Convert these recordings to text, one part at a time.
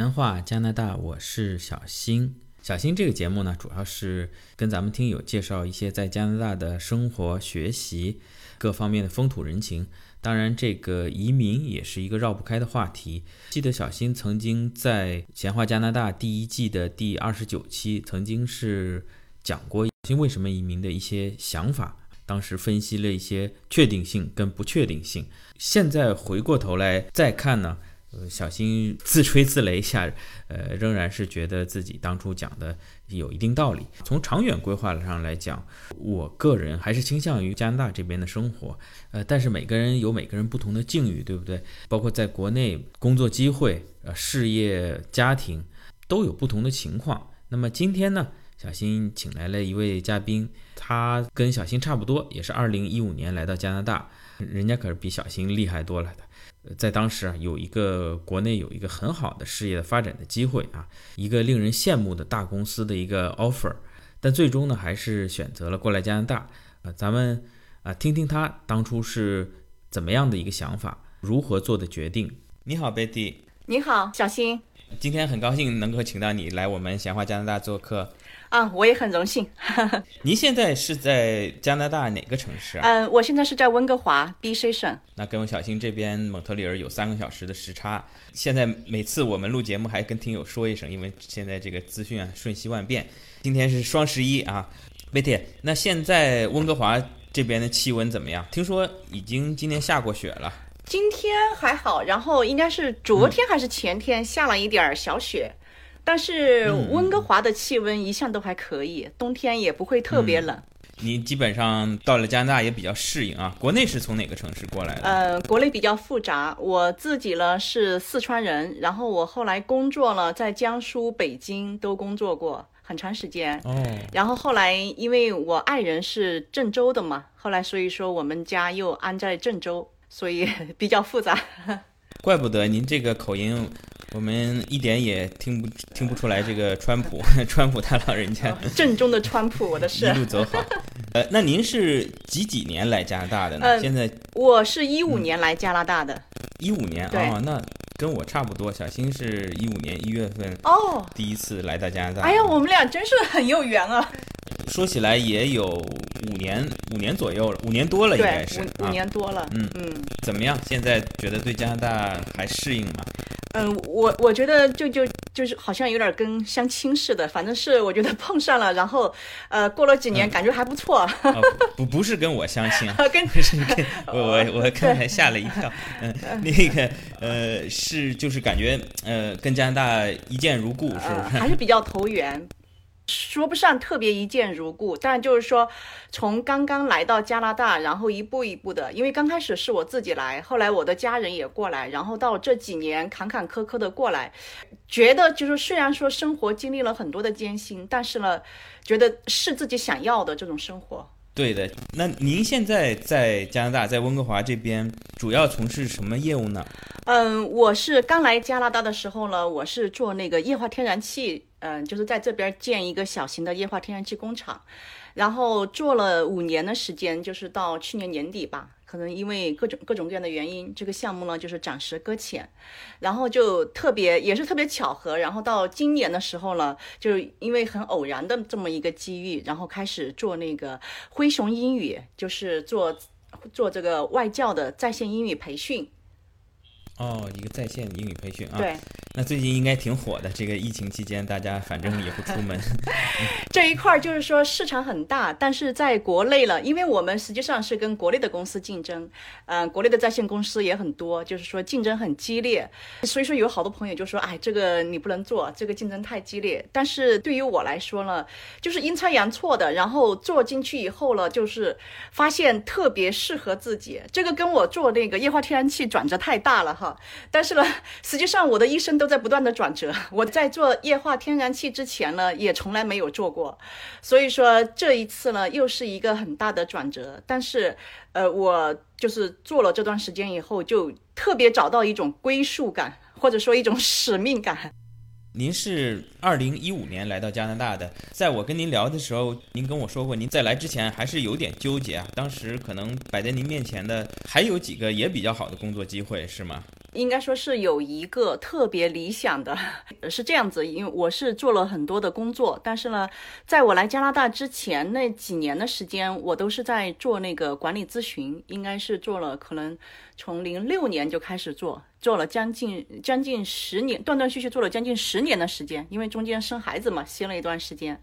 闲话加拿大，我是小新。小新这个节目呢，主要是跟咱们听友介绍一些在加拿大的生活、学习各方面的风土人情。当然，这个移民也是一个绕不开的话题。记得小新曾经在《闲话加拿大》第一季的第二十九期，曾经是讲过小新为什么移民的一些想法。当时分析了一些确定性跟不确定性。现在回过头来再看呢。呃，小新自吹自擂下，呃，仍然是觉得自己当初讲的有一定道理。从长远规划上来讲，我个人还是倾向于加拿大这边的生活。呃，但是每个人有每个人不同的境遇，对不对？包括在国内工作机会、呃，事业、家庭都有不同的情况。那么今天呢，小新请来了一位嘉宾，他跟小新差不多，也是二零一五年来到加拿大，人家可是比小新厉害多了的。在当时啊，有一个国内有一个很好的事业的发展的机会啊，一个令人羡慕的大公司的一个 offer，但最终呢，还是选择了过来加拿大啊。咱们啊，听听他当初是怎么样的一个想法，如何做的决定。你好，Betty。你好，小新。今天很高兴能够请到你来我们闲话加拿大做客。啊，我也很荣幸。您现在是在加拿大哪个城市啊？嗯，我现在是在温哥华，B.C 省。那跟我小新这边蒙特利尔有三个小时的时差。现在每次我们录节目还跟听友说一声，因为现在这个资讯啊瞬息万变。今天是双十一啊，Betty，那现在温哥华这边的气温怎么样？听说已经今天下过雪了。今天还好，然后应该是昨天还是前天下了一点儿小雪。但是温哥华的气温一向都还可以，冬天也不会特别冷。你基本上到了加拿大也比较适应啊。国内是从哪个城市过来的？呃，国内比较复杂。我自己呢是四川人，然后我后来工作了，在江苏、北京都工作过很长时间。哦。然后后来因为我爱人是郑州的嘛，后来所以说我们家又安在郑州，所以 比较复杂。怪不得您这个口音。我们一点也听不听不出来这个川普，川普他老人家正宗的川普，我的是一路走好。呃，那您是几几年来加拿大的呢？现在我是一五年来加拿大的。一五年啊，那跟我差不多。小新是一五年一月份哦，第一次来到加拿大。哎呀，我们俩真是很有缘啊！说起来也有五年，五年左右了，五年多了应该是五年多了。嗯嗯，怎么样？现在觉得对加拿大还适应吗？嗯，我我觉得就就就是好像有点跟相亲似的，反正是我觉得碰上了，然后呃过了几年感觉还不错。不不是跟我相亲，跟是跟 我我我刚才吓了一跳。嗯，那个呃是就是感觉呃跟加拿大一见如故，是不是？还是比较投缘。说不上特别一见如故，但就是说，从刚刚来到加拿大，然后一步一步的，因为刚开始是我自己来，后来我的家人也过来，然后到这几年坎坎坷坷的过来，觉得就是虽然说生活经历了很多的艰辛，但是呢，觉得是自己想要的这种生活。对的，那您现在在加拿大，在温哥华这边主要从事什么业务呢？嗯，我是刚来加拿大的时候呢，我是做那个液化天然气。嗯，就是在这边建一个小型的液化天然气工厂，然后做了五年的时间，就是到去年年底吧，可能因为各种各种各样的原因，这个项目呢就是暂时搁浅，然后就特别也是特别巧合，然后到今年的时候呢，就因为很偶然的这么一个机遇，然后开始做那个灰熊英语，就是做做这个外教的在线英语培训。哦，一个在线英语培训啊。对。那最近应该挺火的，这个疫情期间，大家反正也不出门。这一块就是说市场很大，但是在国内了，因为我们实际上是跟国内的公司竞争，嗯，国内的在线公司也很多，就是说竞争很激烈。所以说有好多朋友就说，哎，这个你不能做，这个竞争太激烈。但是对于我来说呢，就是阴差阳错的，然后做进去以后呢，就是发现特别适合自己。这个跟我做那个液化天然气转折太大了哈。但是呢，实际上我的一生。都在不断的转折。我在做液化天然气之前呢，也从来没有做过，所以说这一次呢，又是一个很大的转折。但是，呃，我就是做了这段时间以后，就特别找到一种归属感，或者说一种使命感。您是二零一五年来到加拿大的，在我跟您聊的时候，您跟我说过，您在来之前还是有点纠结啊。当时可能摆在您面前的还有几个也比较好的工作机会，是吗？应该说是有一个特别理想的，是这样子，因为我是做了很多的工作，但是呢，在我来加拿大之前那几年的时间，我都是在做那个管理咨询，应该是做了可能从零六年就开始做，做了将近将近十年，断断续续做了将近十年的时间，因为中间生孩子嘛，歇了一段时间。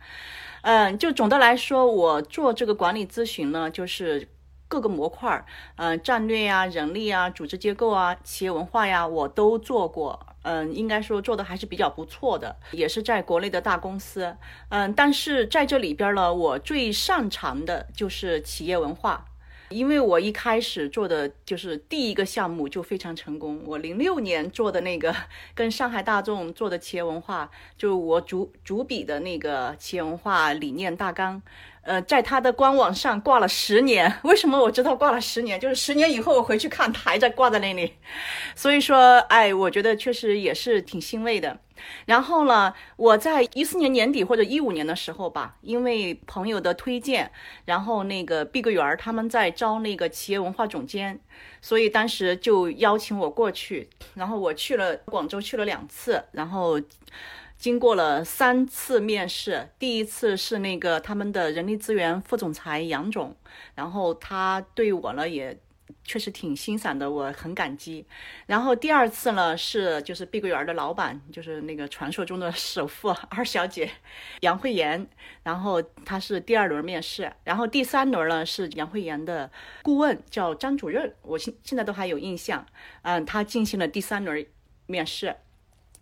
嗯，就总的来说，我做这个管理咨询呢，就是。各个模块儿，嗯，战略呀、人力啊、组织结构啊、企业文化呀，我都做过。嗯，应该说做的还是比较不错的，也是在国内的大公司。嗯，但是在这里边呢，我最擅长的就是企业文化，因为我一开始做的就是第一个项目就非常成功。我零六年做的那个跟上海大众做的企业文化，就我主主笔的那个企业文化理念大纲。呃，在他的官网上挂了十年，为什么我知道挂了十年？就是十年以后我回去看，还在挂在那里。所以说，哎，我觉得确实也是挺欣慰的。然后呢，我在一四年年底或者一五年的时候吧，因为朋友的推荐，然后那个碧桂园他们在招那个企业文化总监，所以当时就邀请我过去，然后我去了广州去了两次，然后。经过了三次面试，第一次是那个他们的人力资源副总裁杨总，然后他对我呢也确实挺欣赏的，我很感激。然后第二次呢是就是碧桂园的老板，就是那个传说中的首富 二小姐杨慧妍，然后她是第二轮面试，然后第三轮呢是杨慧妍的顾问叫张主任，我现现在都还有印象，嗯，他进行了第三轮面试。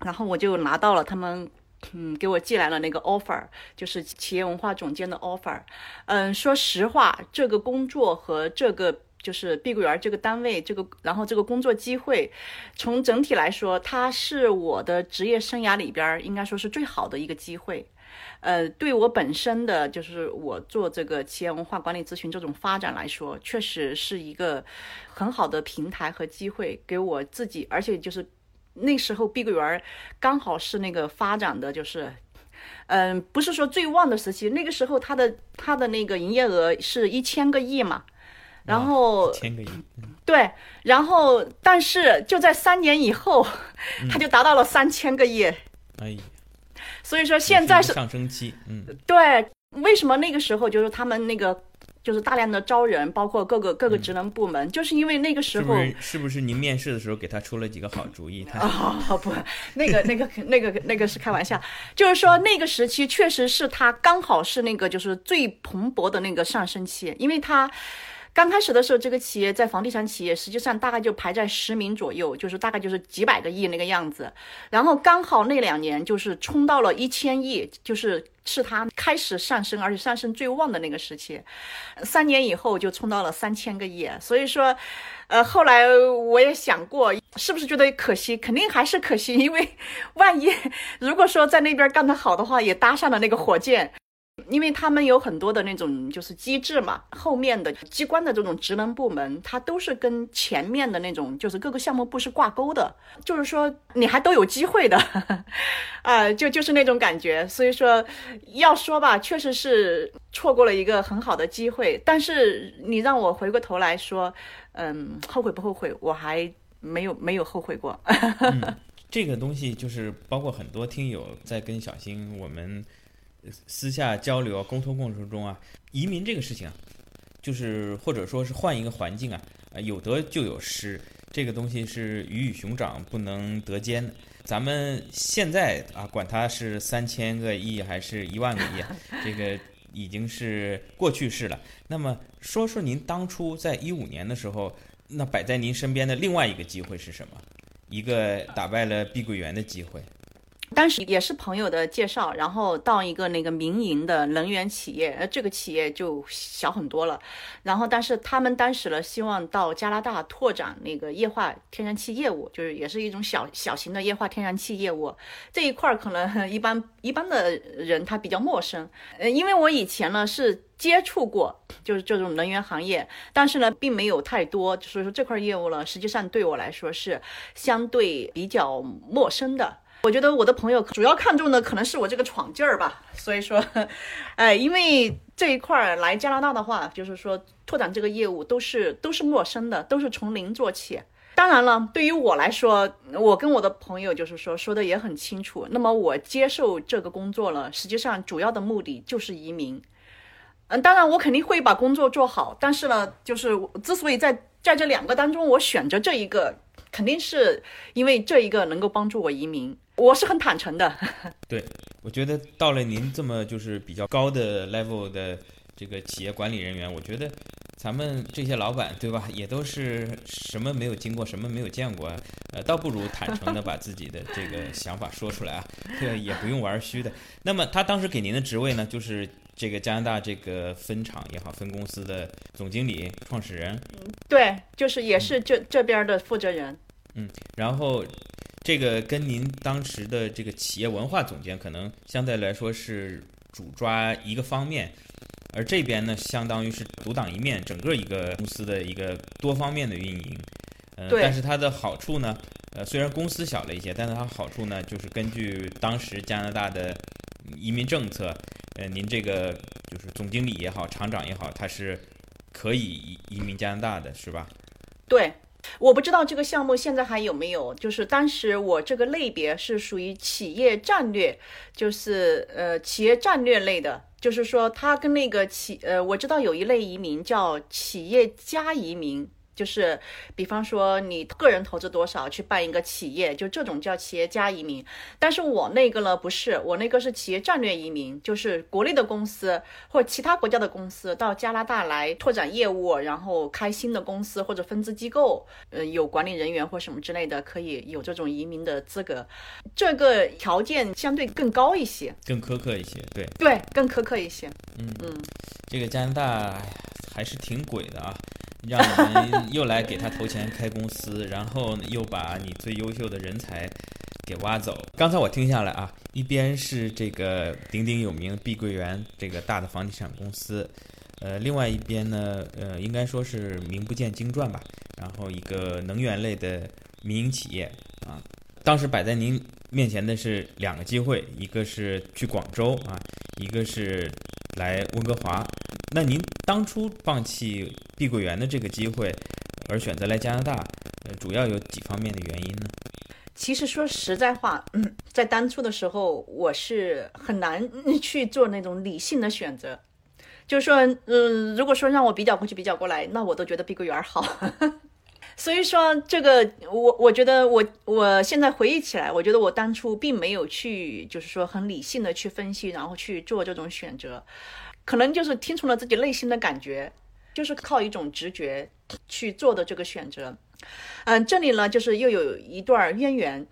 然后我就拿到了他们，嗯，给我寄来了那个 offer，就是企业文化总监的 offer。嗯，说实话，这个工作和这个就是碧桂园这个单位，这个然后这个工作机会，从整体来说，它是我的职业生涯里边应该说是最好的一个机会。呃，对我本身的就是我做这个企业文化管理咨询这种发展来说，确实是一个很好的平台和机会，给我自己，而且就是。那时候碧桂园刚好是那个发展的，就是，嗯，不是说最旺的时期。那个时候它的它的那个营业额是一千个亿嘛，然后千个亿，对，然后但是就在三年以后，它就达到了三千个亿。哎呀，所以说现在是上升期，嗯，对，为什么那个时候就是他们那个？就是大量的招人，包括各个各个职能部门，就是因为那个时候是不是您面试的时候给他出了几个好主意？哦 不，那个那个那个那个是开玩笑，就是说那个时期确实是他刚好是那个就是最蓬勃的那个上升期，因为他。刚开始的时候，这个企业在房地产企业，实际上大概就排在十名左右，就是大概就是几百个亿那个样子。然后刚好那两年就是冲到了一千亿，就是是它开始上升，而且上升最旺的那个时期。三年以后就冲到了三千个亿。所以说，呃，后来我也想过，是不是觉得可惜？肯定还是可惜，因为万一如果说在那边干得好的话，也搭上了那个火箭。因为他们有很多的那种就是机制嘛，后面的机关的这种职能部门，它都是跟前面的那种就是各个项目部是挂钩的，就是说你还都有机会的，啊，就就是那种感觉。所以说要说吧，确实是错过了一个很好的机会。但是你让我回过头来说，嗯，后悔不后悔？我还没有没有后悔过。这个东西就是包括很多听友在跟小新我们。私下交流、沟通过程中啊，移民这个事情啊，就是或者说是换一个环境啊，呃，有得就有失，这个东西是鱼与熊掌不能得兼的。咱们现在啊，管它是三千个亿还是一万个亿，这个已经是过去式了。那么说说您当初在一五年的时候，那摆在您身边的另外一个机会是什么？一个打败了碧桂园的机会。当时也是朋友的介绍，然后到一个那个民营的能源企业，呃，这个企业就小很多了。然后，但是他们当时呢，希望到加拿大拓展那个液化天然气业务，就是也是一种小小型的液化天然气业务。这一块儿可能 一般一般的人他比较陌生，呃，因为我以前呢是接触过，就是这种能源行业，但是呢并没有太多，所以说这块业务呢，实际上对我来说是相对比较陌生的。我觉得我的朋友主要看重的可能是我这个闯劲儿吧。所以说，哎，因为这一块儿来加拿大的话，就是说拓展这个业务都是都是陌生的，都是从零做起。当然了，对于我来说，我跟我的朋友就是说说的也很清楚。那么我接受这个工作了，实际上主要的目的就是移民。嗯，当然我肯定会把工作做好，但是呢，就是之所以在在这两个当中我选择这一个，肯定是因为这一个能够帮助我移民。我是很坦诚的。对，我觉得到了您这么就是比较高的 level 的这个企业管理人员，我觉得。咱们这些老板，对吧？也都是什么没有经过，什么没有见过，呃，倒不如坦诚的把自己的这个想法说出来啊，对，也不用玩虚的。那么他当时给您的职位呢，就是这个加拿大这个分厂也好，分公司的总经理、创始人。对，就是也是这这边的负责人。嗯，然后这个跟您当时的这个企业文化总监，可能相对来说是主抓一个方面。而这边呢，相当于是独当一面，整个一个公司的一个多方面的运营。呃，但是它的好处呢，呃，虽然公司小了一些，但是它好处呢，就是根据当时加拿大的移民政策，呃，您这个就是总经理也好，厂长也好，他是可以移移民加拿大的，是吧？对，我不知道这个项目现在还有没有，就是当时我这个类别是属于企业战略，就是呃企业战略类的。就是说，它跟那个企呃，我知道有一类移民叫企业家移民。就是，比方说你个人投资多少去办一个企业，就这种叫企业家移民。但是我那个呢不是，我那个是企业战略移民，就是国内的公司或者其他国家的公司到加拿大来拓展业务，然后开新的公司或者分支机构，呃，有管理人员或什么之类的，可以有这种移民的资格。这个条件相对更高一些，更苛刻一些，对对，更苛刻一些。嗯嗯，这个加拿大还是挺鬼的啊。让我们又来给他投钱开公司，然后又把你最优秀的人才给挖走。刚才我听下来啊，一边是这个鼎鼎有名碧桂园这个大的房地产公司，呃，另外一边呢，呃，应该说是名不见经传吧。然后一个能源类的民营企业啊，当时摆在您面前的是两个机会，一个是去广州啊，一个是来温哥华。那您当初放弃碧桂园的这个机会，而选择来加拿大，呃，主要有几方面的原因呢？其实说实在话，在当初的时候，我是很难去做那种理性的选择。就是说，嗯，如果说让我比较过去比较过来，那我都觉得碧桂园好。所以说，这个我我觉得我我现在回忆起来，我觉得我当初并没有去，就是说很理性的去分析，然后去做这种选择。可能就是听从了自己内心的感觉，就是靠一种直觉去做的这个选择。嗯，这里呢，就是又有一段渊源。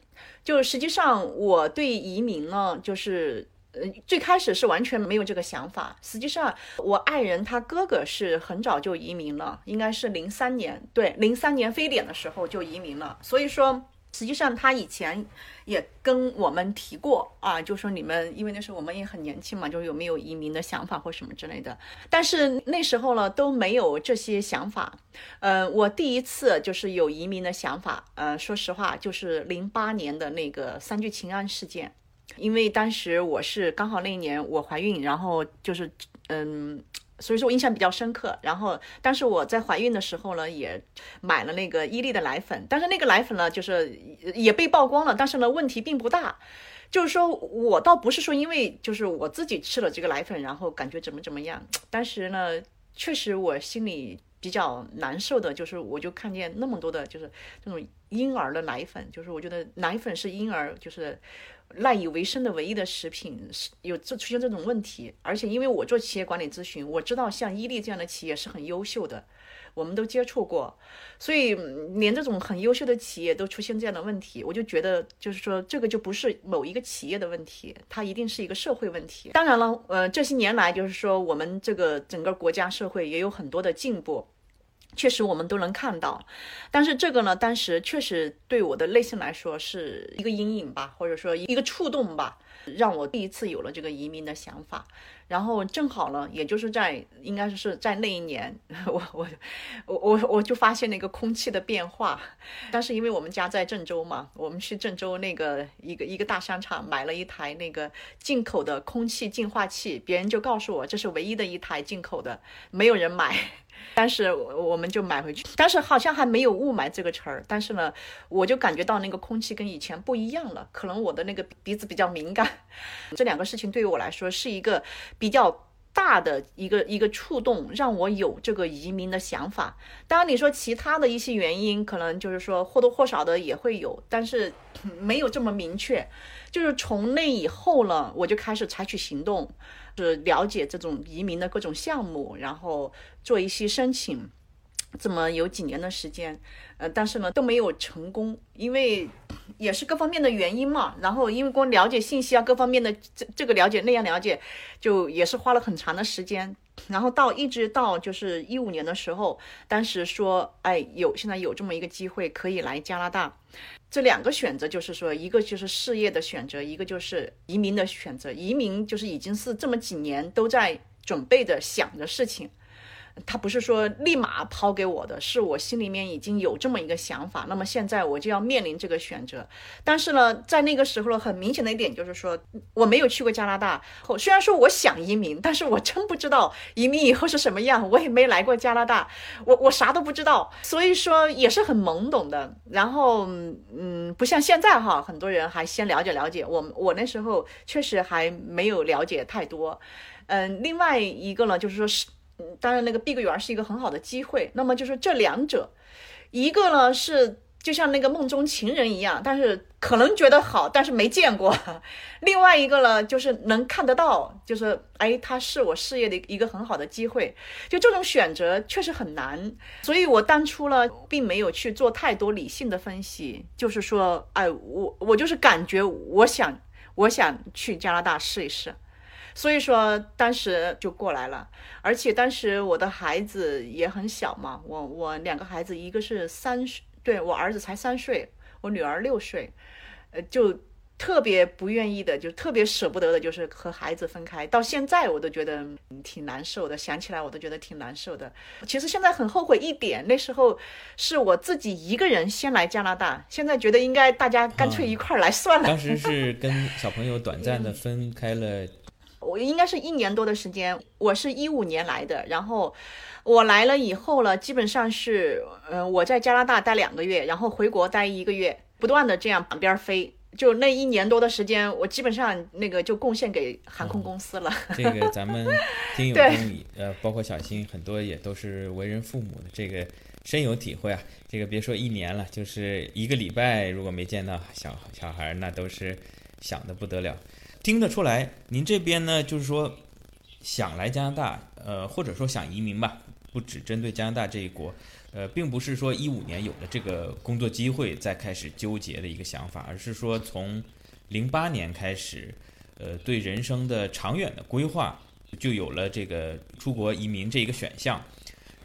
就实际上，我对移民呢，就是呃，最开始是完全没有这个想法。实际上，我爱人他哥哥是很早就移民了，应该是零三年，对，零三年非典的时候就移民了。所以说。实际上，他以前也跟我们提过啊，就说你们，因为那时候我们也很年轻嘛，就是有没有移民的想法或什么之类的。但是那时候呢，都没有这些想法。呃，我第一次就是有移民的想法，呃，说实话，就是零八年的那个三聚氰胺事件，因为当时我是刚好那一年我怀孕，然后就是嗯。所以说我印象比较深刻。然后，但是我在怀孕的时候呢，也买了那个伊利的奶粉。但是那个奶粉呢，就是也被曝光了。但是呢，问题并不大。就是说我倒不是说因为就是我自己吃了这个奶粉，然后感觉怎么怎么样。当时呢，确实我心里比较难受的，就是我就看见那么多的，就是这种婴儿的奶粉，就是我觉得奶粉是婴儿就是。赖以为生的唯一的食品是有这出现这种问题，而且因为我做企业管理咨询，我知道像伊利这样的企业是很优秀的，我们都接触过，所以连这种很优秀的企业都出现这样的问题，我就觉得就是说这个就不是某一个企业的问题，它一定是一个社会问题。当然了，呃，这些年来就是说我们这个整个国家社会也有很多的进步。确实我们都能看到，但是这个呢，当时确实对我的内心来说是一个阴影吧，或者说一个触动吧，让我第一次有了这个移民的想法。然后正好呢，也就是在应该是在那一年，我我我我我就发现了一个空气的变化。但是因为我们家在郑州嘛，我们去郑州那个一个一个大商场买了一台那个进口的空气净化器，别人就告诉我这是唯一的一台进口的，没有人买。但是我们就买回去，但是好像还没有雾霾这个词儿，但是呢，我就感觉到那个空气跟以前不一样了，可能我的那个鼻子比较敏感。这两个事情对于我来说是一个比较大的一个一个触动，让我有这个移民的想法。当然你说其他的一些原因，可能就是说或多或少的也会有，但是没有这么明确。就是从那以后呢，我就开始采取行动。是了解这种移民的各种项目，然后做一些申请，这么有几年的时间，呃，但是呢都没有成功，因为也是各方面的原因嘛。然后因为光了解信息啊，各方面的这这个了解那样了解，就也是花了很长的时间。然后到一直到就是一五年的时候，当时说，哎，有现在有这么一个机会可以来加拿大。这两个选择就是说，一个就是事业的选择，一个就是移民的选择。移民就是已经是这么几年都在准备着想的事情。他不是说立马抛给我的，是我心里面已经有这么一个想法。那么现在我就要面临这个选择。但是呢，在那个时候呢，很明显的一点就是说，我没有去过加拿大。虽然说我想移民，但是我真不知道移民以后是什么样。我也没来过加拿大，我 我啥都不知道，所以说也是很懵懂的。然后，嗯，不像现在哈，很多人还先了解了解。我我那时候确实还没有了解太多。嗯，另外一个呢，就是说是。嗯当然，那个碧桂园是一个很好的机会。那么就是这两者，一个呢是就像那个梦中情人一样，但是可能觉得好，但是没见过；另外一个呢就是能看得到，就是哎，它是我事业的一个很好的机会。就这种选择确实很难，所以我当初呢并没有去做太多理性的分析，就是说，哎，我我就是感觉我想我想去加拿大试一试。所以说，当时就过来了，而且当时我的孩子也很小嘛，我我两个孩子，一个是三岁，对我儿子才三岁，我女儿六岁，呃，就特别不愿意的，就特别舍不得的，就是和孩子分开。到现在我都觉得挺难受的，想起来我都觉得挺难受的。其实现在很后悔一点，那时候是我自己一个人先来加拿大，现在觉得应该大家干脆一块儿来算了。当时是跟小朋友短暂的 分开了。我应该是一年多的时间，我是一五年来的，然后我来了以后呢，基本上是，嗯，我在加拿大待两个月，然后回国待一个月，不断的这样两边飞，就那一年多的时间，我基本上那个就贡献给航空公司了。这个咱们 听友中，呃，包括小新，很多也都是为人父母的，这个深有体会啊。这个别说一年了，就是一个礼拜，如果没见到小小孩，那都是想的不得了。听得出来，您这边呢，就是说想来加拿大，呃，或者说想移民吧，不只针对加拿大这一国，呃，并不是说一五年有了这个工作机会再开始纠结的一个想法，而是说从零八年开始，呃，对人生的长远的规划就有了这个出国移民这一个选项，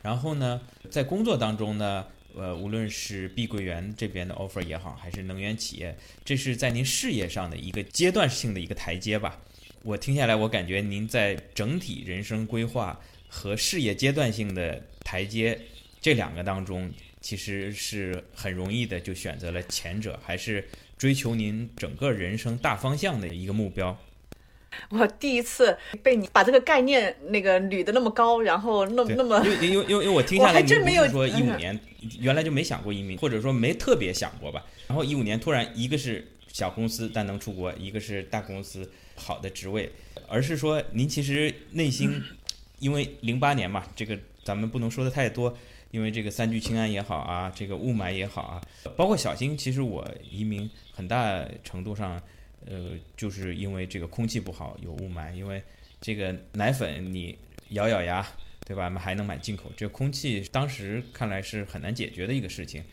然后呢，在工作当中呢。呃，无论是碧桂园这边的 offer 也好，还是能源企业，这是在您事业上的一个阶段性的一个台阶吧？我听下来，我感觉您在整体人生规划和事业阶段性的台阶这两个当中，其实是很容易的就选择了前者，还是追求您整个人生大方向的一个目标。我第一次被你把这个概念那个捋的那么高，然后那么那么，因为因为因为我听下来，你没有说一五年原来就没想过移民，或者说没特别想过吧？然后一五年突然一个是小公司但能出国，一个是大公司好的职位，而是说您其实内心，因为零八年嘛，这个咱们不能说的太多，因为这个三聚氰胺也好啊，这个雾霾也好啊，包括小新，其实我移民很大程度上。呃，就是因为这个空气不好，有雾霾。因为这个奶粉你咬咬牙，对吧？还能买进口，这空气当时看来是很难解决的一个事情，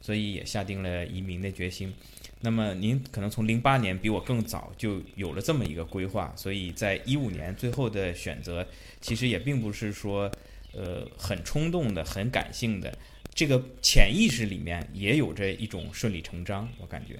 所以也下定了移民的决心。那么您可能从零八年比我更早就有了这么一个规划，所以在一五年最后的选择，其实也并不是说，呃很冲动的、很感性的，这个潜意识里面也有着一种顺理成章，我感觉。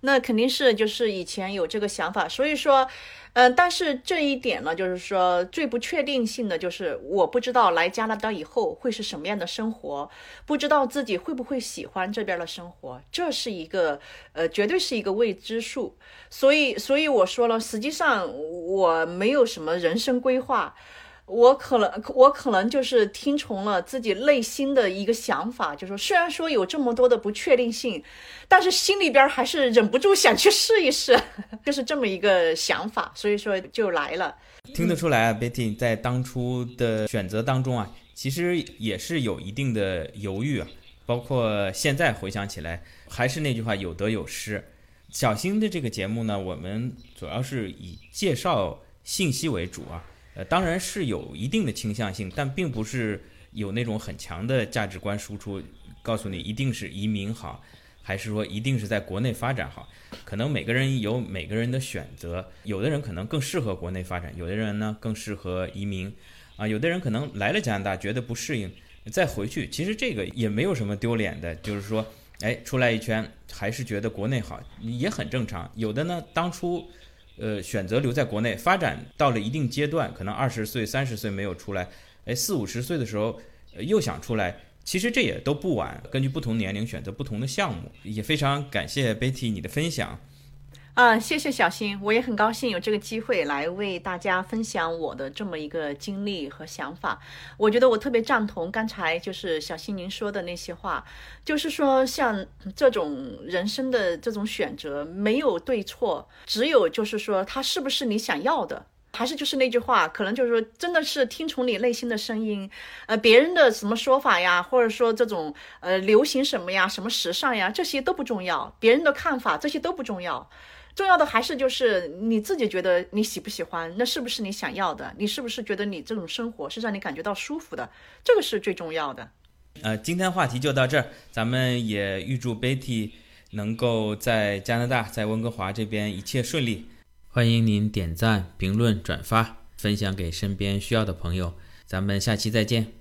那肯定是就是以前有这个想法，所以说，嗯，但是这一点呢，就是说最不确定性的就是我不知道来加拿大以后会是什么样的生活，不知道自己会不会喜欢这边的生活，这是一个呃，绝对是一个未知数。所以，所以我说了，实际上我没有什么人生规划。我可能，我可能就是听从了自己内心的一个想法，就说虽然说有这么多的不确定性，但是心里边还是忍不住想去试一试，就是这么一个想法，所以说就来了。听得出来啊，Betty 在当初的选择当中啊，其实也是有一定的犹豫啊，包括现在回想起来，还是那句话，有得有失。小新的这个节目呢，我们主要是以介绍信息为主啊。呃，当然是有一定的倾向性，但并不是有那种很强的价值观输出，告诉你一定是移民好，还是说一定是在国内发展好。可能每个人有每个人的选择，有的人可能更适合国内发展，有的人呢更适合移民，啊，有的人可能来了加拿大觉得不适应，再回去，其实这个也没有什么丢脸的，就是说，哎，出来一圈还是觉得国内好，也很正常。有的呢，当初。呃，选择留在国内发展到了一定阶段，可能二十岁、三十岁没有出来，哎，四五十岁的时候又想出来，其实这也都不晚。根据不同年龄选择不同的项目，也非常感谢 Betty 你的分享。嗯，谢谢小新，我也很高兴有这个机会来为大家分享我的这么一个经历和想法。我觉得我特别赞同刚才就是小新您说的那些话，就是说像这种人生的这种选择没有对错，只有就是说它是不是你想要的，还是就是那句话，可能就是说真的是听从你内心的声音，呃，别人的什么说法呀，或者说这种呃流行什么呀，什么时尚呀，这些都不重要，别人的看法这些都不重要。重要的还是就是你自己觉得你喜不喜欢，那是不是你想要的？你是不是觉得你这种生活是让你感觉到舒服的？这个是最重要的。呃，今天话题就到这儿，咱们也预祝 Betty 能够在加拿大，在温哥华这边一切顺利。欢迎您点赞、评论、转发，分享给身边需要的朋友。咱们下期再见。